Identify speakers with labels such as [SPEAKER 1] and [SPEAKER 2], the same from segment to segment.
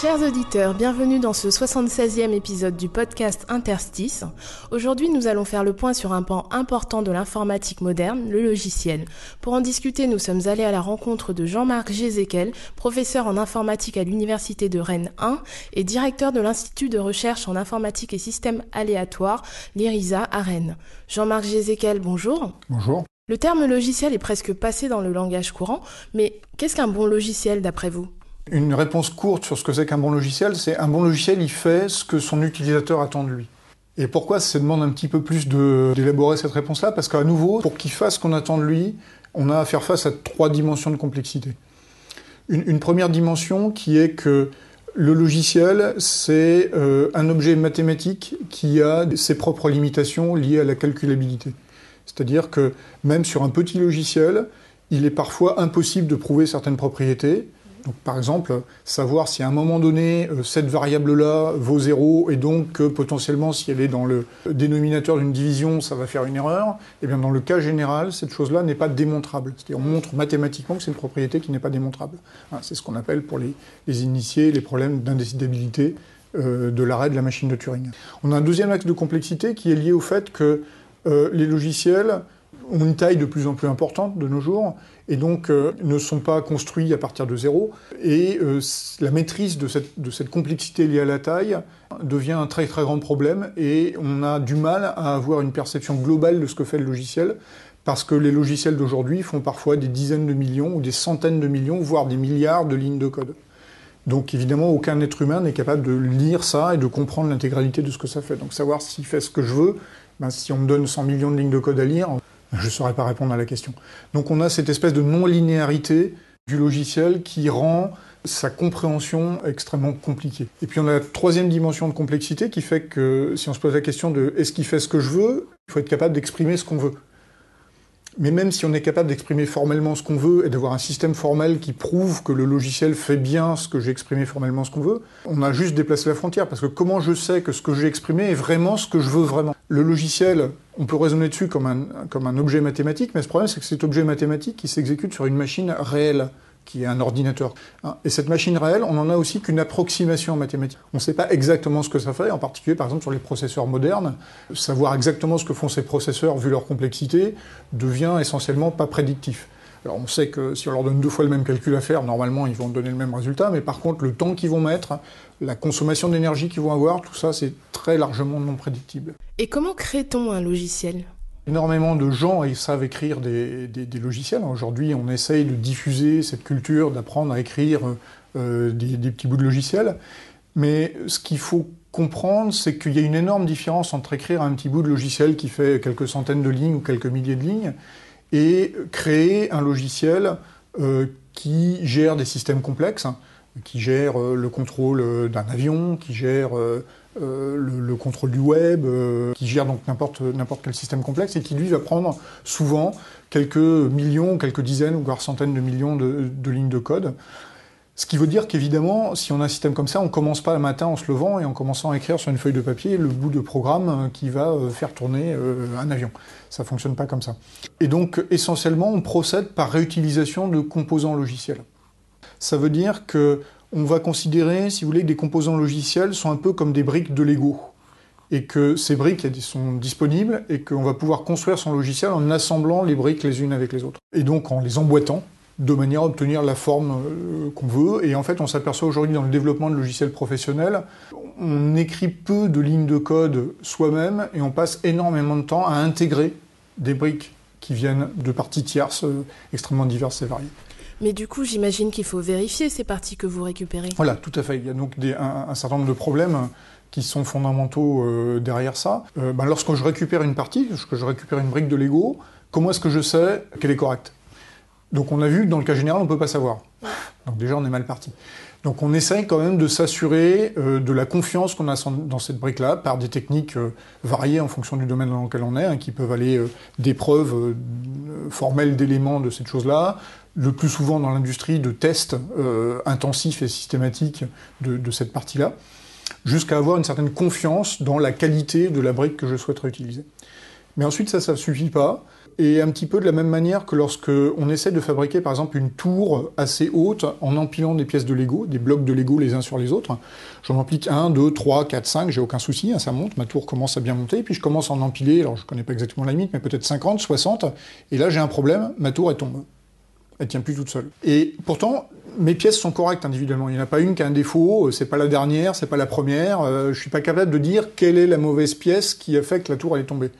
[SPEAKER 1] Chers auditeurs, bienvenue dans ce 76e épisode du podcast Interstice. Aujourd'hui, nous allons faire le point sur un pan important de l'informatique moderne, le logiciel. Pour en discuter, nous sommes allés à la rencontre de Jean-Marc Gézéquel, professeur en informatique à l'Université de Rennes 1 et directeur de l'Institut de recherche en informatique et systèmes aléatoires, l'IRISA à Rennes. Jean-Marc Gézéquel, bonjour.
[SPEAKER 2] Bonjour.
[SPEAKER 1] Le terme logiciel est presque passé dans le langage courant, mais qu'est-ce qu'un bon logiciel d'après vous?
[SPEAKER 2] Une réponse courte sur ce que c'est qu'un bon logiciel, c'est un bon logiciel, il fait ce que son utilisateur attend de lui. Et pourquoi ça demande un petit peu plus d'élaborer cette réponse-là? Parce qu'à nouveau, pour qu'il fasse ce qu'on attend de lui, on a à faire face à trois dimensions de complexité. Une, une première dimension qui est que le logiciel, c'est euh, un objet mathématique qui a ses propres limitations liées à la calculabilité. C'est-à-dire que même sur un petit logiciel, il est parfois impossible de prouver certaines propriétés. Par exemple, savoir si à un moment donné, euh, cette variable-là vaut 0 et donc que potentiellement, si elle est dans le dénominateur d'une division, ça va faire une erreur, et bien dans le cas général, cette chose-là n'est pas démontrable. C'est-à-dire on montre mathématiquement que c'est une propriété qui n'est pas démontrable. Hein, c'est ce qu'on appelle pour les, les initiés les problèmes d'indécidabilité euh, de l'arrêt de la machine de Turing. On a un deuxième axe de complexité qui est lié au fait que euh, les logiciels ont une taille de plus en plus importante de nos jours et donc euh, ne sont pas construits à partir de zéro. Et euh, la maîtrise de cette, de complexité liée à la taille devient un très très grand problème et on a du mal à avoir une perception globale de ce que fait le logiciel parce que les logiciels d'aujourd'hui font parfois des dizaines de millions ou des centaines de millions, voire des milliards de lignes de code. Donc évidemment, aucun être humain n'est capable de lire ça et de comprendre l'intégralité de ce que ça fait. Donc savoir s'il fait ce que je veux, ben, si on me donne 100 millions de lignes de code à lire, je ne saurais pas répondre à la question. Donc on a cette espèce de non-linéarité du logiciel qui rend sa compréhension extrêmement compliquée. Et puis on a la troisième dimension de complexité qui fait que si on se pose la question de est-ce qu'il fait ce que je veux, il faut être capable d'exprimer ce qu'on veut. Mais même si on est capable d'exprimer formellement ce qu'on veut et d'avoir un système formel qui prouve que le logiciel fait bien ce que j'ai exprimé formellement ce qu'on veut, on a juste déplacé la frontière. Parce que comment je sais que ce que j'ai exprimé est vraiment ce que je veux vraiment? Le logiciel, on peut raisonner dessus comme un, objet mathématique, mais ce problème c'est que cet objet mathématique qui s'exécute sur une machine réelle qui est un ordinateur. Hein. Et cette machine réelle, on n'en a aussi qu'une approximation en mathématiques. On ne sait pas exactement ce que ça fait, en particulier par exemple sur les processeurs modernes. Savoir exactement ce que font ces processeurs, vu leur complexité, devient essentiellement pas prédictif. Alors on sait que si on leur donne deux fois le même calcul à faire, normalement ils vont donner le même résultat, mais par contre le temps qu'ils vont mettre, la consommation d'énergie qu'ils vont avoir, tout ça c'est très largement non prédictible.
[SPEAKER 1] Et comment crée-t-on un logiciel?
[SPEAKER 2] Énormément de gens ils savent écrire des, des- des logiciels. Aujourd'hui, on essaye de diffuser cette culture, d'apprendre à écrire euh, des, des petits bouts de logiciels. Mais ce qu'il faut comprendre, c'est qu'il y a une énorme différence entre écrire un petit bout de logiciel qui fait quelques centaines de lignes ou quelques milliers de lignes et créer un logiciel euh, qui gère des systèmes complexes, qui gère euh, le contrôle euh, d'un avion, qui gère le, le contrôle du web, qui gère donc n'importe quel système complexe et qui lui va prendre souvent quelques millions, quelques dizaines ou voire centaines de millions de lignes de code. Ce qui veut dire qu'évidemment, si on a un système comme ça, on commence pas le matin en se levant et en commençant à écrire sur une feuille de papier le bout de programme euh, qui va euh, faire tourner euh, un avion. Ça fonctionne pas comme ça. Et donc, essentiellement, on procède par réutilisation de composants logiciels. Ça veut dire que on va considérer, si vous voulez, que des composants logiciels sont un peu comme des briques de Lego. Et que ces briques sont disponibles et qu'on va pouvoir construire son logiciel en assemblant les briques les unes avec les autres. Et donc en les emboîtant de manière à obtenir la forme euh, qu'on veut. Et en fait, on s'aperçoit aujourd'hui dans le développement de logiciels professionnels, on écrit peu de lignes de code soi-même et on passe énormément de temps à intégrer des briques qui viennent de parties tierces euh, extrêmement diverses et variées.
[SPEAKER 1] Mais du coup, j'imagine qu'il faut vérifier ces parties que vous récupérez.
[SPEAKER 2] Voilà, tout à fait. Il y a donc des- un, un certain nombre de problèmes qui sont fondamentaux euh, derrière ça. Ben, lorsque je récupère une partie, lorsque je récupère une brique de Lego, comment est-ce que je sais qu'elle est correcte? Donc on a vu que dans le cas général, on ne peut pas savoir. Donc déjà, on est mal parti. Donc on essaye quand même de s'assurer euh, de la confiance qu'on a dans cette brique-là par des techniques euh, variées en fonction du domaine dans lequel on est, hein, qui peuvent aller euh, des preuves euh, formelles d'éléments de cette chose-là, le plus souvent dans l'industrie de tests intensifs et systématiques de, de cette partie-là, jusqu'à avoir une certaine confiance dans la qualité de la brique que je souhaiterais utiliser. Mais ensuite, ça, ça ne suffit pas. Et un petit peu de la même manière que lorsque on essaie de fabriquer par exemple une tour assez haute en empilant des pièces de Lego, des blocs de Lego les uns sur les autres. J'en empile 1, 2, 3, 4, 5, j'ai aucun souci, hein, ça monte, ma tour commence à bien monter, puis je commence à en empiler, alors je connais pas exactement la limite, mais peut-être 50, 60, et là j'ai un problème, ma tour elle tombe. Elle tient plus toute seule. Et pourtant, mes pièces sont correctes individuellement. Il n'y en a pas une qui a un défaut, c'est pas la dernière, c'est pas la première. Euh, je suis pas capable de dire quelle est la mauvaise pièce qui a fait que la tour elle est tombée.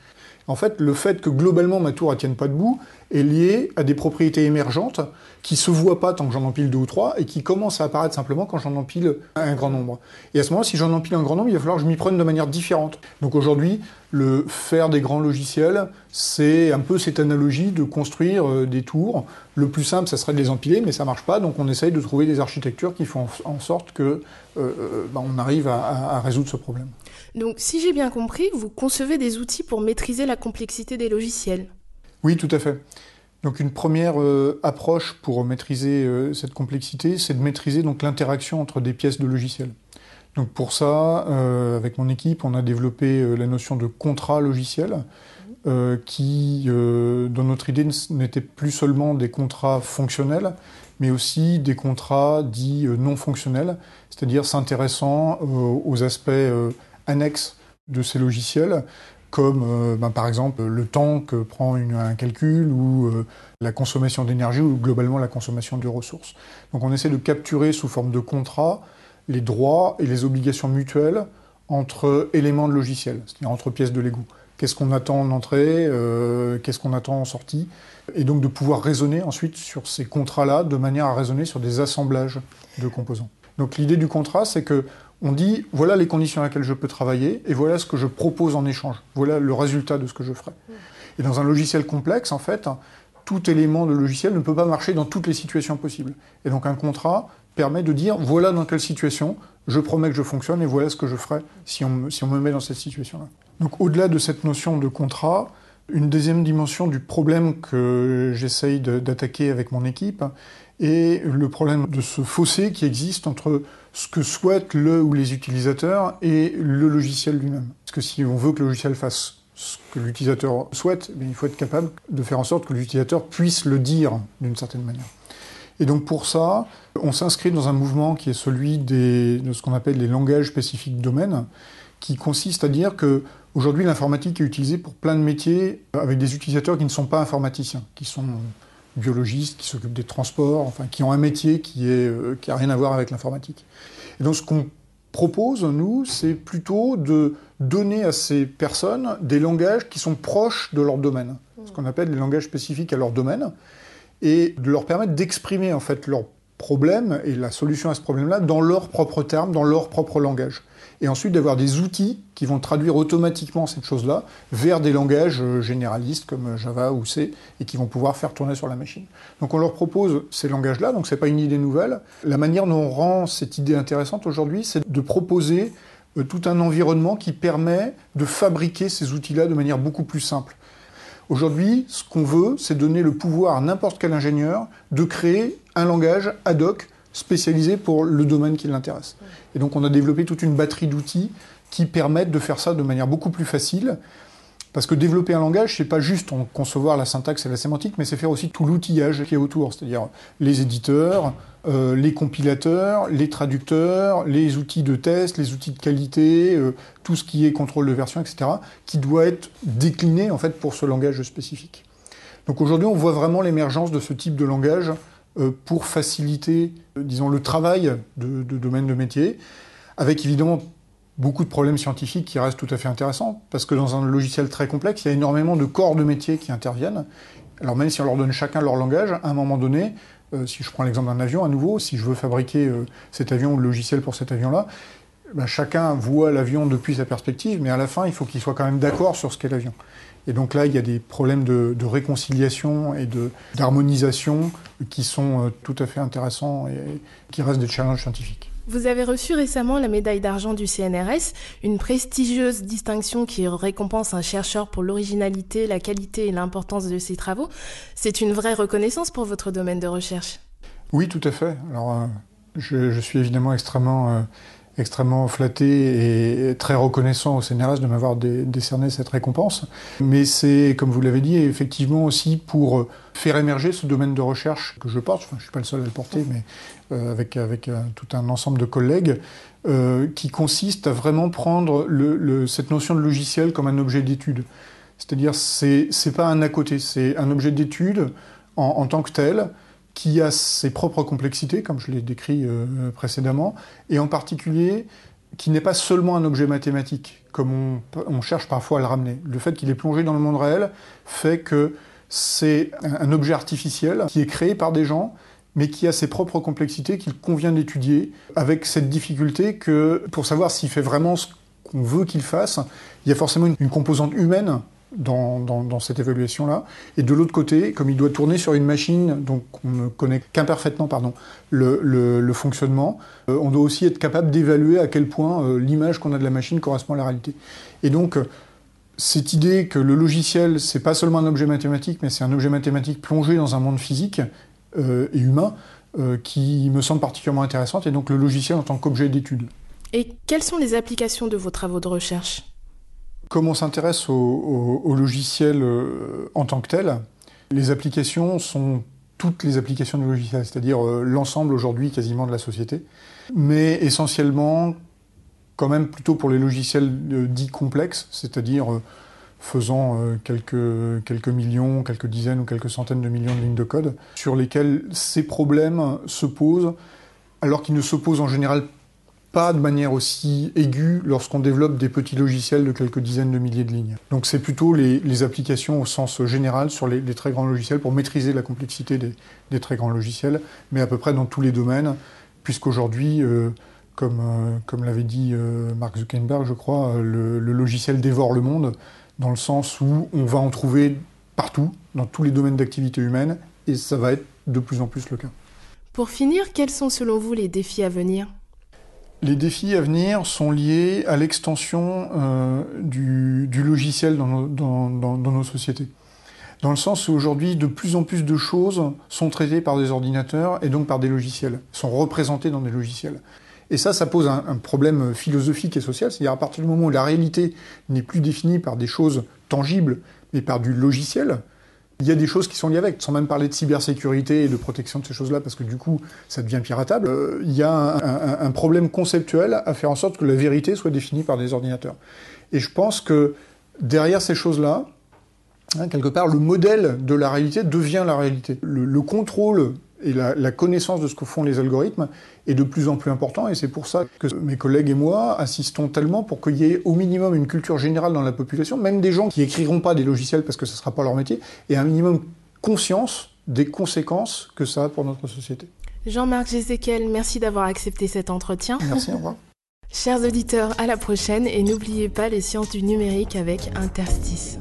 [SPEAKER 2] En fait, le fait que globalement ma tour ne tienne pas debout est lié à des propriétés émergentes qui se voient pas tant que j'en empile deux ou trois et qui commencent à apparaître simplement quand j'en empile un grand nombre. Et à ce moment-là, si j'en empile un grand nombre, il va falloir que je m'y prenne de manière différente. Donc aujourd'hui, le faire des grands logiciels, c'est un peu cette analogie de construire euh, des tours. Le plus simple, ça serait de les empiler, mais ça marche pas. Donc on essaye de trouver des architectures qui font en sorte que euh, euh, bah, arrive à résoudre ce problème.
[SPEAKER 1] Donc, si j'ai bien compris, vous concevez des outils pour maîtriser la complexité des logiciels.
[SPEAKER 2] Oui, tout à fait. Donc, une première euh, approche pour maîtriser euh, cette complexité, c'est de maîtriser donc l'interaction entre des pièces de logiciels. Donc, pour ça, euh, avec mon équipe, on a développé la notion de contrat logiciel, qui, dans notre idée, n'était plus seulement des contrats fonctionnels, mais aussi des contrats dits non fonctionnels, c'est-à-dire s'intéressant aux aspects annexes de ces logiciels, comme euh, ben, par exemple le temps que prend un calcul ou euh, la consommation d'énergie ou globalement la consommation de ressources. Donc on essaie de capturer sous forme de contrat les droits et les obligations mutuelles entre éléments de logiciel, c'est-à-dire entre pièces de Lego. Qu'est-ce qu'on attend en entrée, euh, qu'est-ce qu'on attend en sortie, et donc de pouvoir raisonner ensuite sur ces contrats-là de manière à raisonner sur des assemblages de composants. Donc l'idée du contrat, c'est que on dit voilà les conditions à laquelle je peux travailler et voilà ce que je propose en échange. Voilà le résultat de ce que je ferai. Et dans un logiciel complexe, en fait, tout élément de logiciel ne peut pas marcher dans toutes les situations possibles. Et donc un contrat permet de dire voilà dans quelle situation je promets que je fonctionne et voilà ce que je ferai si on, si on me met dans cette situation-là. Donc au-delà de cette notion de contrat, une deuxième dimension du problème que j'essaye d'attaquer avec mon équipe est le problème de ce fossé qui existe entre ce que souhaitent le ou les utilisateurs et le logiciel lui-même. Parce que si on veut que le logiciel fasse ce que l'utilisateur souhaite, eh il faut être capable de faire en sorte que l'utilisateur puisse le dire d'une certaine manière. Et donc pour ça, on s'inscrit dans un mouvement qui est celui de ce qu'on appelle les langages spécifiques domaines, qui consiste à dire que aujourd'hui l'informatique est utilisée pour plein de métiers avec des utilisateurs qui ne sont pas informaticiens, qui sont biologistes, qui s'occupent des transports, enfin qui ont un métier qui n'a euh, rien à voir avec l'informatique. Et donc ce qu'on propose, nous, c'est plutôt de donner à ces personnes des langages qui sont proches de leur domaine, ce qu'on appelle les langages spécifiques à leur domaine, et de leur permettre d'exprimer en fait leurs problèmes et la solution à ce problème-là dans leurs propres termes, dans leur propre langage et ensuite d'avoir des outils qui vont traduire automatiquement cette chose-là vers des langages euh, généralistes comme Java ou C et qui vont pouvoir faire tourner sur la machine. Donc on leur propose ces langages-là, donc c'est pas une idée nouvelle. La manière dont on rend cette idée intéressante aujourd'hui, c'est de proposer euh, tout un environnement qui permet de fabriquer ces outils-là de manière beaucoup plus simple. Aujourd'hui, ce qu'on veut, c'est donner le pouvoir à n'importe quel ingénieur de créer un langage ad hoc spécialisé pour le domaine qui l'intéresse. Et donc on a développé toute une batterie d'outils qui permettent de faire ça de manière beaucoup plus facile. Parce que développer un langage, c'est pas juste en concevoir la syntaxe et la sémantique, mais c'est faire aussi tout l'outillage qui est autour, c'est-à-dire les éditeurs, euh, les compilateurs, les traducteurs, les outils de test, les outils de qualité, euh, tout ce qui est contrôle de version, etc., qui doit être décliné en fait pour ce langage spécifique. Donc aujourd'hui, on voit vraiment l'émergence de ce type de langage pour faciliter, euh, disons, le travail de, de domaine de métier, avec évidemment beaucoup de problèmes scientifiques qui restent tout à fait intéressants, parce que dans un logiciel très complexe, il y a énormément de corps de métier qui interviennent. Alors même si on leur donne chacun leur langage, à un moment donné, euh, si je prends l'exemple d'un avion, à nouveau, si je veux fabriquer cet avion ou le logiciel pour cet avion-là, ben, chacun voit l'avion depuis sa perspective, mais à la fin, il faut qu'il soit quand même d'accord sur ce qu'est l'avion. Et donc là, il y a des problèmes de, réconciliation et d'harmonisation qui sont euh, tout à fait intéressants et qui restent des challenges scientifiques.
[SPEAKER 1] Vous avez reçu récemment la médaille d'argent du CNRS, une prestigieuse distinction qui récompense un chercheur pour l'originalité, la qualité et l'importance de ses travaux. C'est une vraie reconnaissance pour votre domaine de recherche?
[SPEAKER 2] Oui, tout à fait. Alors, euh, je, je, suis évidemment extrêmement euh, extrêmement flatté et très reconnaissant au CNRS de m'avoir décerné cette récompense. Mais c'est, comme vous l'avez dit, effectivement aussi pour faire émerger ce domaine de recherche que je porte, je ne suis pas le seul à le porter, mais euh, avec, avec euh, tout un ensemble de collègues, euh, qui consiste à vraiment prendre cette notion de logiciel comme un objet d'étude. C'est-à-dire, c'est, c'est pas un à côté, c'est un objet d'étude en, en tant que tel, qui a ses propres complexités, comme je l'ai décrit euh, précédemment, et en particulier qui n'est pas seulement un objet mathématique, comme on, cherche parfois à le ramener. Le fait qu'il est plongé dans le monde réel fait que c'est un, objet artificiel qui est créé par des gens, mais qui a ses propres complexités qu'il convient d'étudier, avec cette difficulté que pour savoir s'il fait vraiment ce qu'on veut qu'il fasse, il y a forcément une composante humaine dans, cette évaluation-là. Et de l'autre côté, comme il doit tourner sur une machine dont on ne connaît qu'imparfaitement pardon, le, fonctionnement, euh, on doit aussi être capable d'évaluer à quel point euh, l'image qu'on a de la machine correspond à la réalité. Et donc, euh, cette idée que le logiciel, c'est pas seulement un objet mathématique, mais c'est un objet mathématique plongé dans un monde physique et humain, qui me semble particulièrement intéressante, et donc le logiciel en tant qu'objet d'étude.
[SPEAKER 1] Et quelles sont les applications de vos travaux de recherche?
[SPEAKER 2] Comme on s'intéresse au, au, logiciel euh, en tant que tel, les applications sont toutes les applications du logiciel, c'est-à-dire euh, l'ensemble aujourd'hui quasiment de la société, mais essentiellement quand même plutôt pour les logiciels euh, dits complexes, c'est-à-dire faisant quelques, millions, quelques dizaines ou quelques centaines de millions de lignes de code, sur lesquels ces problèmes se posent, alors qu'ils ne se posent en général pas de manière aussi aiguë lorsqu'on développe des petits logiciels de quelques dizaines de milliers de lignes. Donc c'est plutôt les, applications au sens général sur les, très grands logiciels pour maîtriser la complexité des, très grands logiciels, mais à peu près dans tous les domaines, puisqu'aujourd'hui, euh, comme, euh, l'avait dit euh, Mark Zuckerberg, je crois, le, le logiciel dévore le monde, dans le sens où on va en trouver partout, dans tous les domaines d'activité humaine, et ça va être de plus en plus le cas.
[SPEAKER 1] Pour finir, quels sont selon vous les défis à venir?
[SPEAKER 2] Les défis à venir sont liés à l'extension euh, du, logiciel dans nos, sociétés. Dans le sens où aujourd'hui, de plus en plus de choses sont traitées par des ordinateurs et donc par des logiciels, sont représentées dans des logiciels. Et ça, ça pose un problème philosophique et social, c'est-à-dire à partir du moment où la réalité n'est plus définie par des choses tangibles, mais par du logiciel, il y a des choses qui sont liées avec, sans même parler de cybersécurité et de protection de ces choses-là, parce que du coup, ça devient piratable. Euh, il y a un, problème conceptuel à faire en sorte que la vérité soit définie par des ordinateurs. Et je pense que derrière ces choses-là, hein, quelque part, le modèle de la réalité devient la réalité. Le contrôle et la, la, connaissance de ce que font les algorithmes est de plus en plus important et c'est pour ça que mes collègues et moi assistons tellement pour qu'il y ait au minimum une culture générale dans la population, même des gens qui écriront pas des logiciels parce que ce ne sera pas leur métier, et un minimum conscience des conséquences que ça a pour notre société.
[SPEAKER 1] Jean-Marc Jézéquel, merci d'avoir accepté cet entretien.
[SPEAKER 2] Merci, au revoir.
[SPEAKER 1] Chers auditeurs, à la prochaine et n'oubliez pas les sciences du numérique avec Interstice.